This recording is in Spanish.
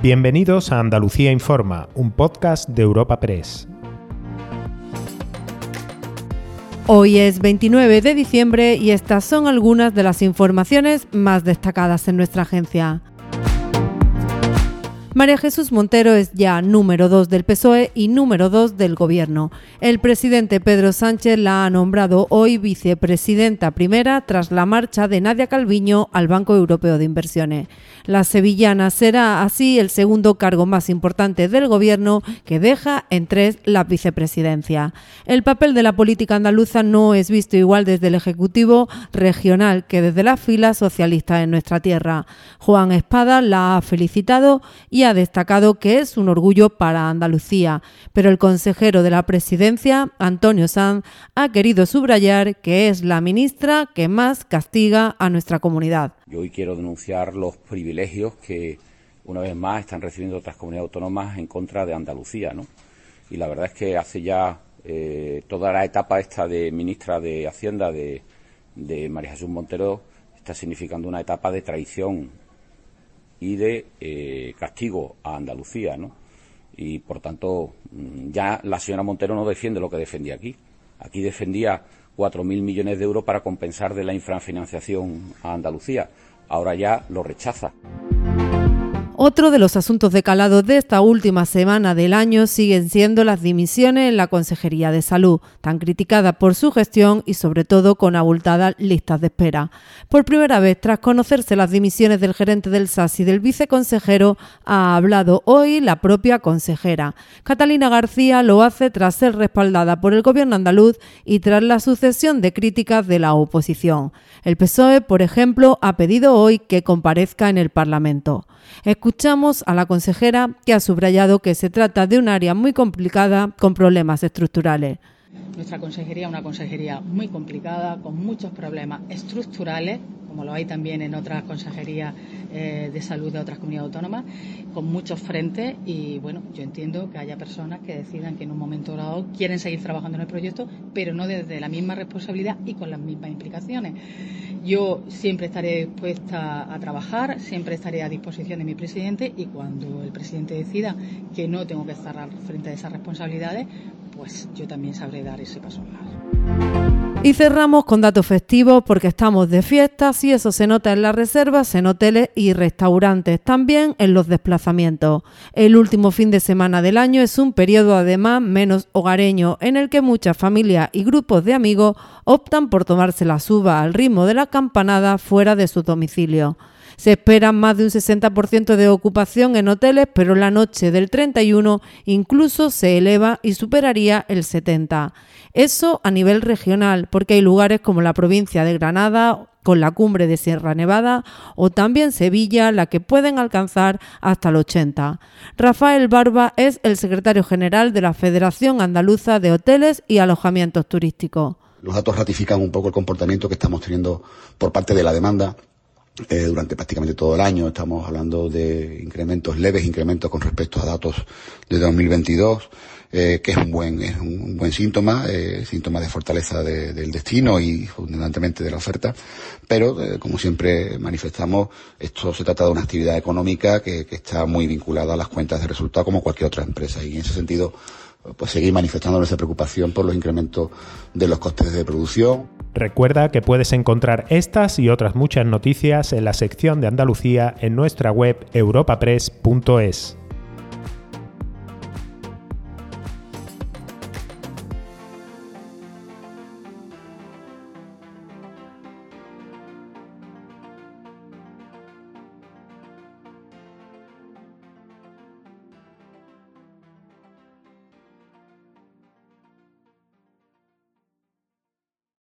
Bienvenidos a Andalucía Informa, un podcast de Europa Press. Hoy es 29 de diciembre y estas son algunas de las informaciones más destacadas en nuestra agencia. María Jesús Montero es ya número 2 del PSOE y número 2 del Gobierno. El presidente Pedro Sánchez la ha nombrado hoy vicepresidenta primera tras la marcha de Nadia Calviño al Banco Europeo de Inversiones. La sevillana será así el segundo cargo más importante del Gobierno que deja en tres la vicepresidencia. El papel de la política andaluza no es visto igual desde el Ejecutivo regional que desde la fila socialista en nuestra tierra. Juan Espada la ha felicitado y ha ha destacado que es un orgullo para Andalucía, pero el consejero de la presidencia, Antonio Sanz, ha querido subrayar que es la ministra que más castiga a nuestra comunidad. Yo hoy quiero denunciar los privilegios que una vez más están recibiendo otras comunidades autónomas en contra de Andalucía, ¿no? Y la verdad es que hace ya eh, toda la etapa esta de ministra de Hacienda de, de María Jesús Montero está significando una etapa de traición y de eh, castigo a Andalucía, ¿no? Y por tanto, mm, ya la señora Montero no defiende lo que defendía aquí. Aquí defendía 4.000 millones de euros para compensar de la infrafinanciación a Andalucía. Ahora ya lo rechaza. Otro de los asuntos de calado de esta última semana del año siguen siendo las dimisiones en la Consejería de Salud, tan criticada por su gestión y sobre todo con abultadas listas de espera. Por primera vez, tras conocerse las dimisiones del gerente del SAS y del viceconsejero, ha hablado hoy la propia consejera. Catalina García lo hace tras ser respaldada por el gobierno andaluz y tras la sucesión de críticas de la oposición. El PSOE, por ejemplo, ha pedido hoy que comparezca en el Parlamento. Escuchamos a la consejera que ha subrayado que se trata de un área muy complicada con problemas estructurales. Nuestra consejería es una consejería muy complicada, con muchos problemas estructurales, como lo hay también en otras consejerías eh, de salud de otras comunidades autónomas, con muchos frentes y bueno, yo entiendo que haya personas que decidan que en un momento dado quieren seguir trabajando en el proyecto, pero no desde la misma responsabilidad y con las mismas implicaciones. Yo siempre estaré dispuesta a trabajar, siempre estaré a disposición de mi presidente y cuando el presidente decida que no tengo que estar frente a esas responsabilidades, pues yo también sabré dar ese paso Y cerramos con datos festivos porque estamos de fiestas y eso se nota en las reservas, en hoteles y restaurantes, también en los desplazamientos. El último fin de semana del año es un periodo además menos hogareño en el que muchas familias y grupos de amigos optan por tomarse la suba al ritmo de la campanada fuera de su domicilio. Se espera más de un 60% de ocupación en hoteles, pero la noche del 31 incluso se eleva y superaría el 70%. Eso a nivel regional, porque hay lugares como la provincia de Granada con la cumbre de Sierra Nevada o también Sevilla, la que pueden alcanzar hasta el 80. Rafael Barba es el secretario general de la Federación Andaluza de Hoteles y Alojamientos Turísticos. Los datos ratifican un poco el comportamiento que estamos teniendo por parte de la demanda eh, durante prácticamente todo el año. Estamos hablando de incrementos leves, incrementos con respecto a datos de 2022, eh, que es un buen, es un buen síntoma, eh, síntoma de fortaleza del destino y fundamentalmente de la oferta. Pero, eh, como siempre manifestamos, esto se trata de una actividad económica que, que está muy vinculada a las cuentas de resultado como cualquier otra empresa. Y en ese sentido, pues seguir manifestando nuestra preocupación por los incrementos de los costes de producción. Recuerda que puedes encontrar estas y otras muchas noticias en la sección de Andalucía en nuestra web europapress.es.